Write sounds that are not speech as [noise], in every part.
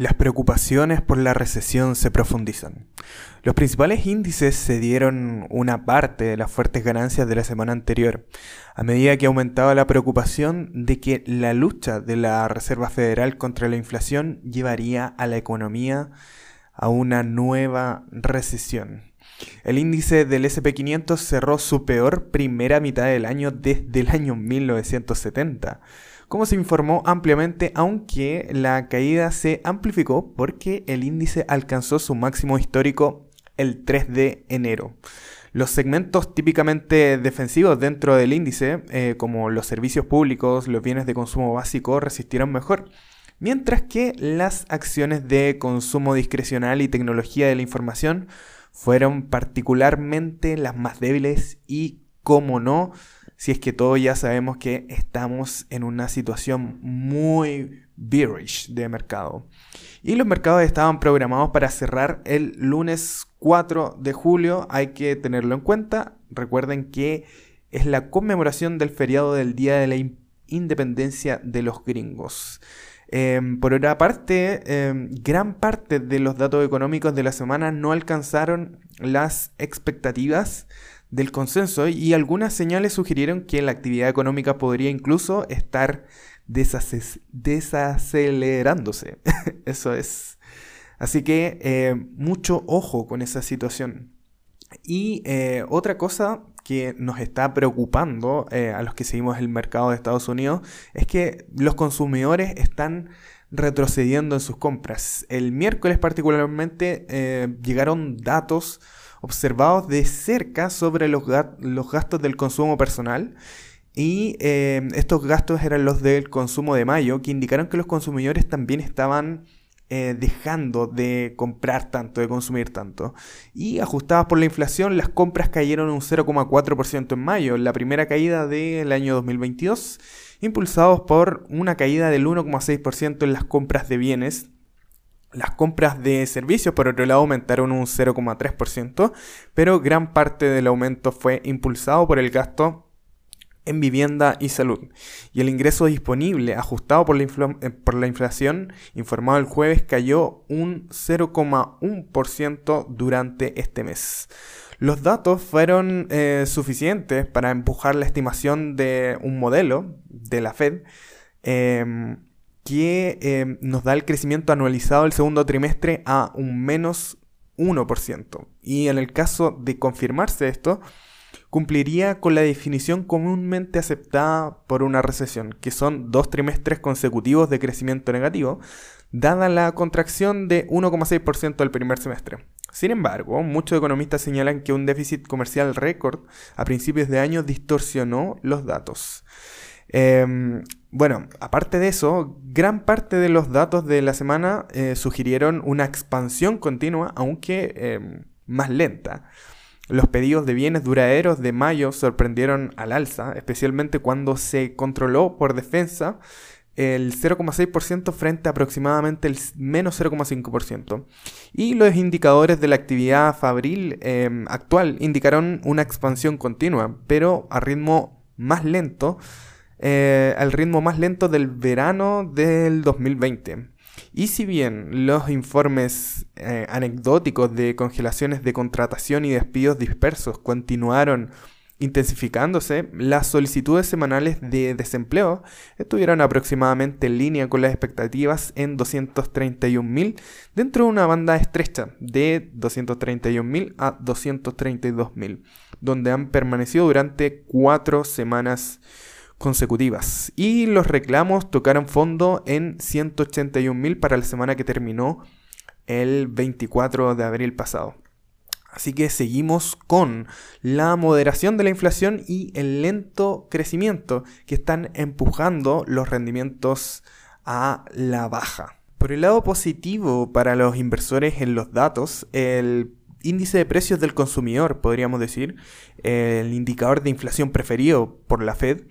Las preocupaciones por la recesión se profundizan. Los principales índices se dieron una parte de las fuertes ganancias de la semana anterior, a medida que aumentaba la preocupación de que la lucha de la Reserva Federal contra la inflación llevaría a la economía a una nueva recesión. El índice del SP500 cerró su peor primera mitad del año desde el año 1970 como se informó ampliamente, aunque la caída se amplificó porque el índice alcanzó su máximo histórico el 3 de enero. Los segmentos típicamente defensivos dentro del índice, eh, como los servicios públicos, los bienes de consumo básico, resistieron mejor, mientras que las acciones de consumo discrecional y tecnología de la información fueron particularmente las más débiles y, como no, si es que todos ya sabemos que estamos en una situación muy bearish de mercado. Y los mercados estaban programados para cerrar el lunes 4 de julio, hay que tenerlo en cuenta. Recuerden que es la conmemoración del feriado del Día de la Independencia de los Gringos. Em, por otra parte, em, gran parte de los datos económicos de la semana no alcanzaron las expectativas del consenso y algunas señales sugirieron que la actividad económica podría incluso estar desacelerándose. [laughs] Eso es. Así que eh, mucho ojo con esa situación. Y eh, otra cosa que nos está preocupando eh, a los que seguimos el mercado de Estados Unidos es que los consumidores están retrocediendo en sus compras. El miércoles particularmente llegaron datos observados de cerca sobre los, gastos del consumo personal. Y eh, estos gastos eran los del consumo de mayo, que indicaron que los consumidores también estaban eh, dejando de comprar tanto, de consumir tanto. Y ajustadas por la inflación, las compras cayeron un 0,4% en mayo, la primera caída del año 2022, impulsados por una caída del 1,6% en las compras de bienes las compras de servicios, por otro lado, aumentaron un 0,3%, pero gran parte del aumento fue impulsado por el gasto en vivienda y salud. Y el ingreso disponible, ajustado por la, eh, inflación, informado el jueves, cayó un 0,1% durante este mes. Los datos fueron eh, suficientes para empujar la estimación de un modelo de la Fed. Em, que eh, nos da el crecimiento anualizado del segundo trimestre a un menos 1%. Y en el caso de confirmarse esto, cumpliría con la definición comúnmente aceptada por una recesión, que son dos trimestres consecutivos de crecimiento negativo, dada la contracción de 1,6% del primer semestre. Sin embargo, muchos economistas señalan que un déficit comercial récord a principios de año distorsionó los datos. Em, bueno, aparte de eso, gran parte de los datos de la semana eh, sugirieron una expansión continua, aunque em, más lenta. Los pedidos de bienes duraderos de mayo sorprendieron al alza, especialmente cuando se controló por defensa el 0,6% frente a aproximadamente el menos 0,5%. Y los indicadores de la actividad fabril em, actual indicaron una expansión continua, pero a ritmo más lento eh, al ritmo más lento del verano del 2020. Y si bien los informes eh, anecdóticos de congelaciones de contratación y despidos dispersos continuaron intensificándose, las solicitudes semanales de desempleo estuvieron aproximadamente en línea con las expectativas en 231.000 dentro de una banda estrecha de 231.000 a 232.000, donde han permanecido durante cuatro semanas consecutivas. Y los reclamos tocaron fondo en 181.000 para la semana que terminó el 24 de abril pasado. Así que seguimos con la moderación de la inflación y el lento crecimiento que están empujando los rendimientos a la baja. Por el lado positivo para los inversores en los datos, el índice de precios del consumidor, podríamos decir, el indicador de inflación preferido por la Fed,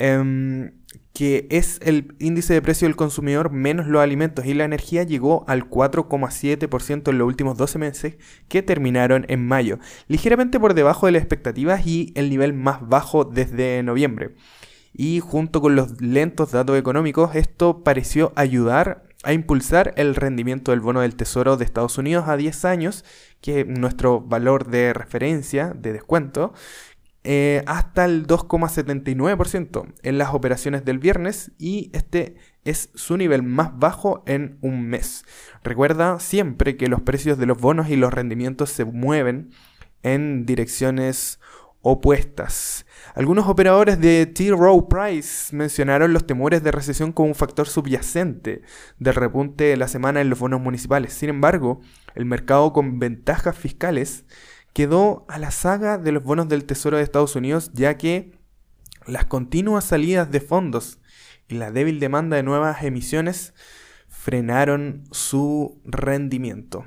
Em, que es el índice de precio del consumidor menos los alimentos y la energía llegó al 4,7% en los últimos 12 meses que terminaron en mayo, ligeramente por debajo de las expectativas y el nivel más bajo desde noviembre. Y junto con los lentos datos económicos, esto pareció ayudar a impulsar el rendimiento del bono del Tesoro de Estados Unidos a 10 años, que es nuestro valor de referencia, de descuento, eh, hasta el 2,79% en las operaciones del viernes y este es su nivel más bajo en un mes. Recuerda siempre que los precios de los bonos y los rendimientos se mueven en direcciones opuestas. Algunos operadores de T. Rowe Price mencionaron los temores de recesión como un factor subyacente del repunte de la semana en los bonos municipales. Sin embargo, el mercado con ventajas fiscales quedó a la saga de los bonos del Tesoro de Estados Unidos, ya que las continuas salidas de fondos y la débil demanda de nuevas emisiones frenaron su rendimiento.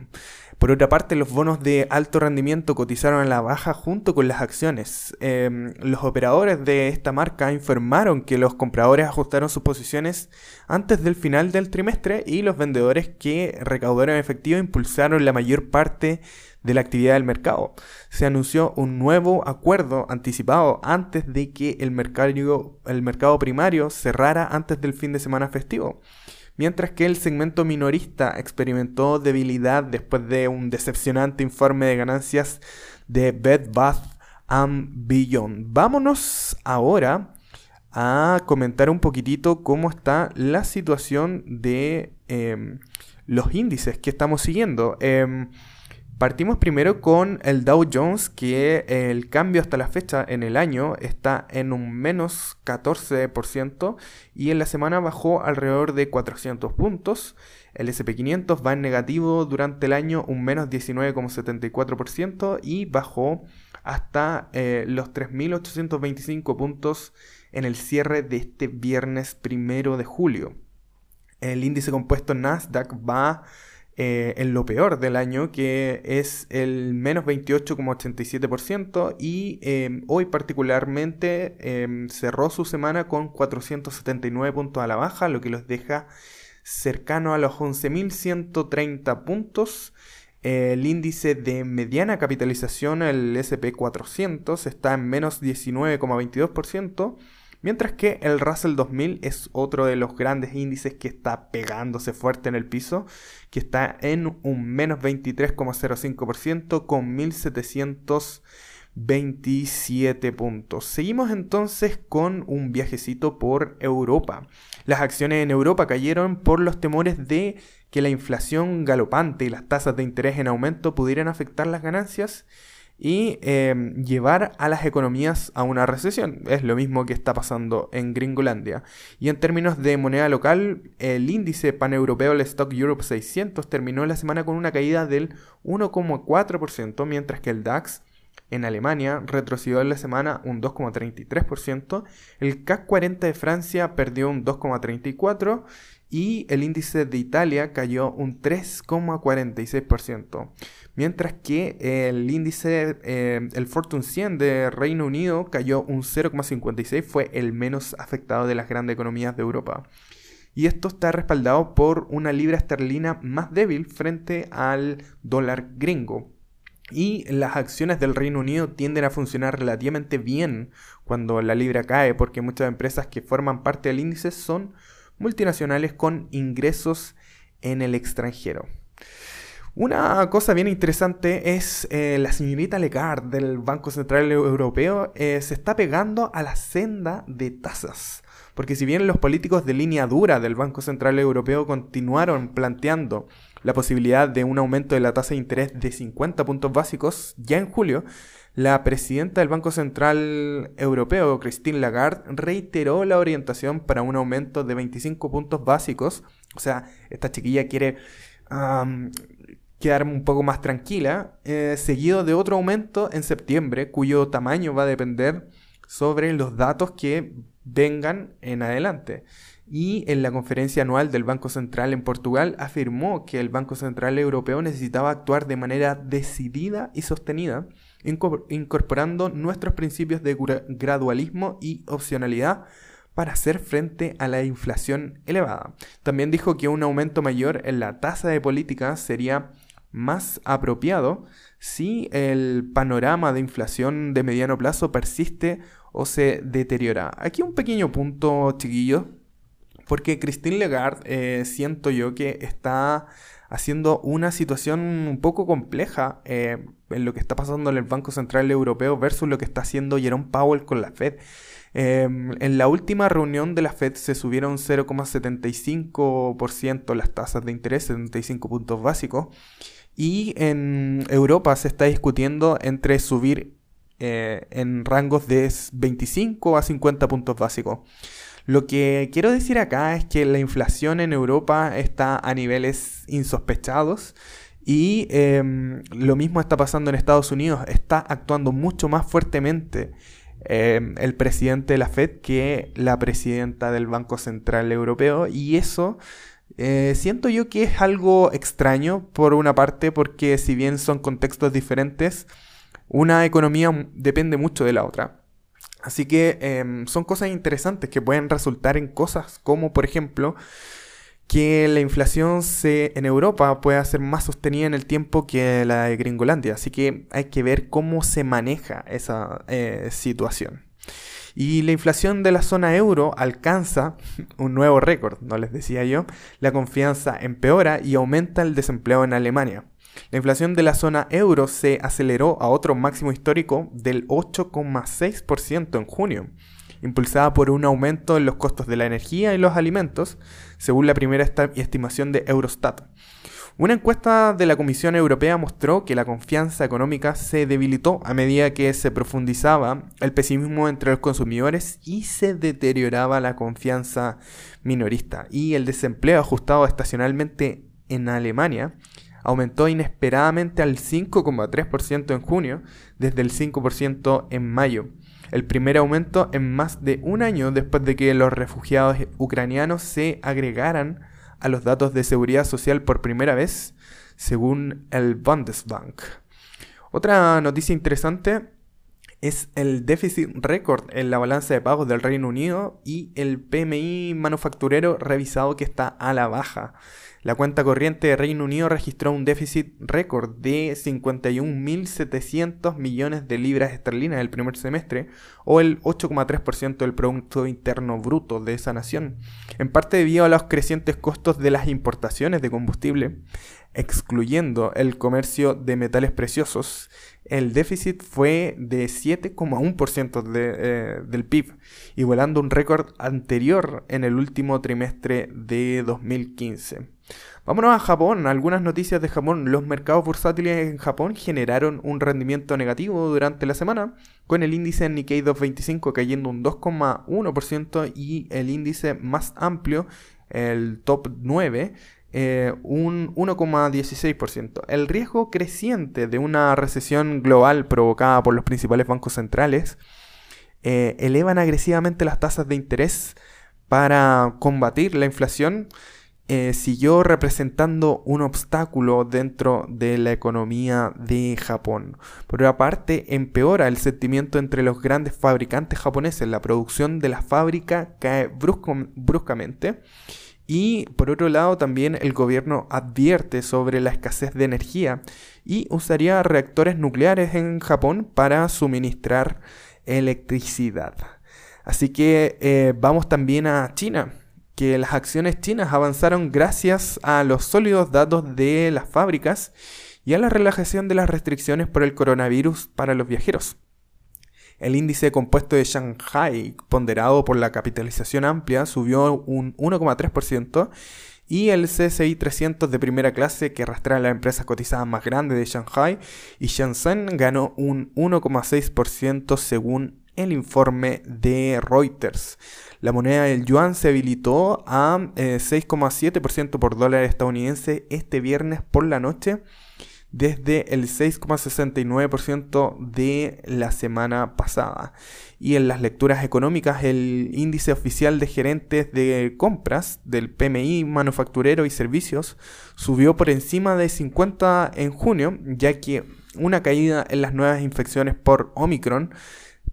Por otra parte, los bonos de alto rendimiento cotizaron a la baja junto con las acciones. Em, los operadores de esta marca informaron que los compradores ajustaron sus posiciones antes del final del trimestre y los vendedores que recaudaron efectivo impulsaron la mayor parte de la actividad del mercado. Se anunció un nuevo acuerdo anticipado antes de que el mercado, el mercado primario cerrara antes del fin de semana festivo. Mientras que el segmento minorista experimentó debilidad después de un decepcionante informe de ganancias de Bed Bath and Beyond. Vámonos ahora a comentar un poquitito cómo está la situación de em, los índices que estamos siguiendo. Em, Partimos primero con el Dow Jones, que el cambio hasta la fecha en el año está en un menos 14% y en la semana bajó alrededor de 400 puntos. El SP500 va en negativo durante el año un menos 19,74% y bajó hasta eh, los 3.825 puntos en el cierre de este viernes primero de julio. El índice compuesto Nasdaq va eh, en lo peor del año, que es el menos 28,87%, y em, hoy particularmente em, cerró su semana con 479 puntos a la baja, lo que los deja cercano a los 11.130 puntos. el índice de mediana capitalización, el SP400, está en menos 19,22%. Mientras que el Russell 2000 es otro de los grandes índices que está pegándose fuerte en el piso, que está en un menos 23,05% con 1727 puntos. Seguimos entonces con un viajecito por Europa. Las acciones en Europa cayeron por los temores de que la inflación galopante y las tasas de interés en aumento pudieran afectar las ganancias y em, llevar a las economías a una recesión. Es lo mismo que está pasando en Gringolandia. Y en términos de moneda local, el índice paneuropeo, el Stock Europe 600, terminó la semana con una caída del 1,4%, mientras que el DAX en Alemania retrocedió en la semana un 2,33%, el CAC 40 de Francia perdió un 2,34% y el índice de Italia cayó un 3,46% mientras que el índice, eh, el Fortune 100 de Reino Unido cayó un 0,56, fue el menos afectado de las grandes economías de Europa. Y esto está respaldado por una libra esterlina más débil frente al dólar gringo. Y las acciones del Reino Unido tienden a funcionar relativamente bien cuando la libra cae, porque muchas empresas que forman parte del índice son multinacionales con ingresos en el extranjero. Una cosa bien interesante es eh, la señorita Lagarde del Banco Central Europeo eh, se está pegando a la senda de tasas. Porque si bien los políticos de línea dura del Banco Central Europeo continuaron planteando la posibilidad de un aumento de la tasa de interés de 50 puntos básicos ya en julio, la presidenta del Banco Central Europeo, Christine Lagarde, reiteró la orientación para un aumento de 25 puntos básicos. O sea, esta chiquilla quiere quedarme un poco más tranquila, eh, seguido de otro aumento en septiembre, cuyo tamaño va a depender sobre los datos que vengan en adelante. Y en la conferencia anual del Banco Central en Portugal afirmó que el Banco Central Europeo necesitaba actuar de manera decidida y sostenida, incorporando nuestros principios de gradualismo y opcionalidad para hacer frente a la inflación elevada. También dijo que un aumento mayor en la tasa de política sería más apropiado si el panorama de inflación de mediano plazo persiste o se deteriora. Aquí un pequeño punto, chiquillo, Porque Christine Lagarde eh, siento yo que está haciendo una situación un poco compleja eh, en lo que está pasando en el Banco Central Europeo versus lo que está haciendo Jerome Powell con la Fed. Em, en la última reunión de la Fed se subieron 0,75% las tasas de interés, 75 puntos básicos. Y en Europa se está discutiendo entre subir eh, en rangos de 25 a 50 puntos básicos. Lo que quiero decir acá es que la inflación en Europa está a niveles insospechados y em, lo mismo está pasando en Estados Unidos. Está actuando mucho más fuertemente em, el presidente de la Fed que la presidenta del Banco Central Europeo y eso eh, siento yo que es algo extraño por una parte porque si bien son contextos diferentes, una economía depende mucho de la otra. Así que em, son cosas interesantes que pueden resultar en cosas como por ejemplo que la inflación se, en Europa pueda ser más sostenida en el tiempo que la de Gringolandia. Así que hay que ver cómo se maneja esa eh, situación. Y la inflación de la zona euro alcanza [laughs] un nuevo récord, no les decía yo. La confianza empeora y aumenta el desempleo en Alemania. La inflación de la zona euro se aceleró a otro máximo histórico del 8,6% en junio, impulsada por un aumento en los costos de la energía y los alimentos, según la primera estimación de Eurostat. Una encuesta de la Comisión Europea mostró que la confianza económica se debilitó a medida que se profundizaba el pesimismo entre los consumidores y se deterioraba la confianza minorista. Y el desempleo ajustado estacionalmente en Alemania aumentó inesperadamente al 5,3% en junio, desde el 5% en mayo. El primer aumento en más de un año después de que los refugiados ucranianos se agregaran a los datos de seguridad social por primera vez, según el Bundesbank. Otra noticia interesante es el déficit récord en la balanza de pagos del Reino Unido y el PMI manufacturero revisado que está a la baja. La cuenta corriente de Reino Unido registró un déficit récord de 51.700 millones de libras esterlinas el primer semestre, o el 8,3% del Producto Interno Bruto de esa nación, en parte debido a los crecientes costos de las importaciones de combustible, excluyendo el comercio de metales preciosos. El déficit fue de 7,1% de, eh, del PIB, igualando un récord anterior en el último trimestre de 2015. Vámonos a Japón. Algunas noticias de Japón. Los mercados bursátiles en Japón generaron un rendimiento negativo durante la semana, con el índice Nikkei 225 cayendo un 2,1% y el índice más amplio, el top 9, eh, un 1,16%. El riesgo creciente de una recesión global provocada por los principales bancos centrales eh, elevan agresivamente las tasas de interés para combatir la inflación eh, siguió representando un obstáculo dentro de la economía de Japón. Por otra parte, empeora el sentimiento entre los grandes fabricantes japoneses. La producción de la fábrica cae bruscamente. Y por otro lado, también el gobierno advierte sobre la escasez de energía y usaría reactores nucleares en Japón para suministrar electricidad. Así que eh, vamos también a China que las acciones chinas avanzaron gracias a los sólidos datos de las fábricas y a la relajación de las restricciones por el coronavirus para los viajeros. El índice compuesto de Shanghai, ponderado por la capitalización amplia, subió un 1,3% y el CSI 300 de primera clase, que arrastra a las empresas cotizadas más grandes de Shanghai y Shenzhen, ganó un 1,6% según el informe de Reuters. La moneda del yuan se habilitó a 6,7% eh, por dólar estadounidense este viernes por la noche desde el 6,69% de la semana pasada. Y en las lecturas económicas, el índice oficial de gerentes de compras del PMI manufacturero y servicios subió por encima de 50 en junio, ya que una caída en las nuevas infecciones por Omicron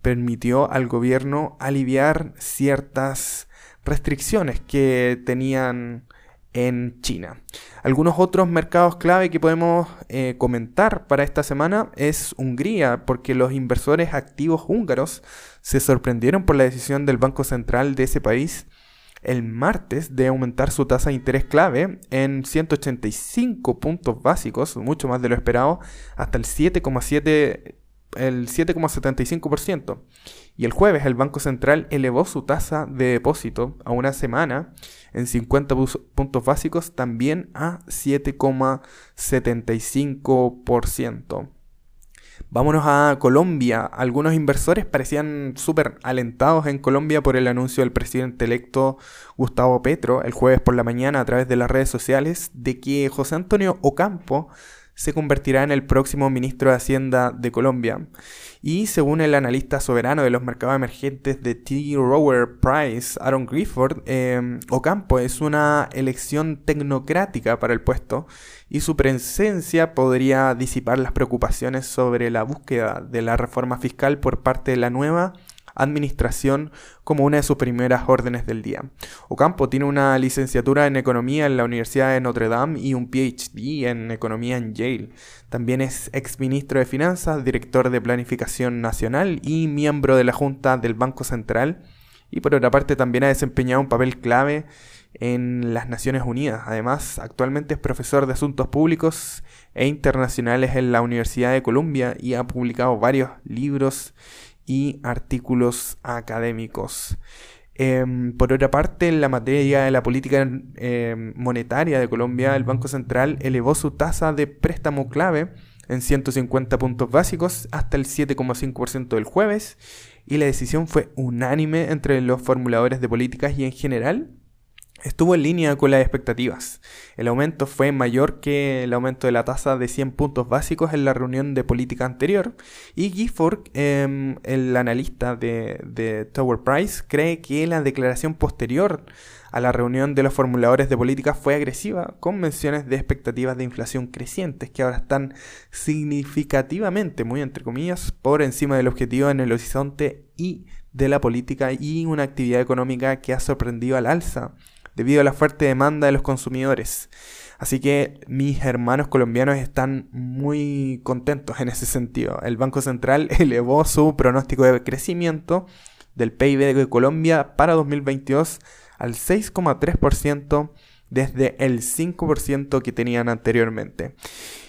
permitió al gobierno aliviar ciertas restricciones que tenían en China. Algunos otros mercados clave que podemos eh, comentar para esta semana es Hungría, porque los inversores activos húngaros se sorprendieron por la decisión del Banco Central de ese país el martes de aumentar su tasa de interés clave en 185 puntos básicos, mucho más de lo esperado, hasta el 7,7 el 7,75%. Y el jueves el Banco Central elevó su tasa de depósito a una semana en 50 puntos básicos también a 7,75%. Vámonos a Colombia. Algunos inversores parecían súper alentados en Colombia por el anuncio del presidente electo Gustavo Petro el jueves por la mañana a través de las redes sociales de que José Antonio Ocampo se convertirá en el próximo ministro de Hacienda de Colombia. Y según el analista soberano de los mercados emergentes de T. Rower Price, Aaron Grifford, em, Ocampo es una elección tecnocrática para el puesto y su presencia podría disipar las preocupaciones sobre la búsqueda de la reforma fiscal por parte de la nueva administración como una de sus primeras órdenes del día. Ocampo tiene una licenciatura en economía en la Universidad de Notre Dame y un PhD en economía en Yale. También es exministro de Finanzas, director de Planificación Nacional y miembro de la Junta del Banco Central. Y por otra parte también ha desempeñado un papel clave en las Naciones Unidas. Además, actualmente es profesor de Asuntos Públicos e Internacionales en la Universidad de Columbia y ha publicado varios libros y artículos académicos. Em, por otra parte, en la materia de la política em, monetaria de Colombia, el Banco Central elevó su tasa de préstamo clave en 150 puntos básicos hasta el 7,5% del jueves y la decisión fue unánime entre los formuladores de políticas y en general estuvo en línea con las expectativas. El aumento fue mayor que el aumento de la tasa de 100 puntos básicos en la reunión de política anterior y Gifford, em, el analista de, Tower Price, cree que la declaración posterior a la reunión de los formuladores de política fue agresiva, con menciones de expectativas de inflación crecientes que ahora están significativamente, muy entre comillas, por encima del objetivo en el horizonte y de la política y una actividad económica que ha sorprendido al alza debido a la fuerte demanda de los consumidores. Así que mis hermanos colombianos están muy contentos en ese sentido. El Banco Central [laughs] elevó su pronóstico de crecimiento del PIB de Colombia para 2022 al 6,3% desde el 5% que tenían anteriormente.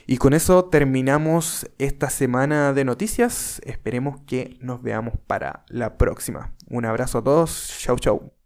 Y con eso terminamos esta semana de noticias. Esperemos que nos veamos para la próxima. Un abrazo a todos. Chau chau.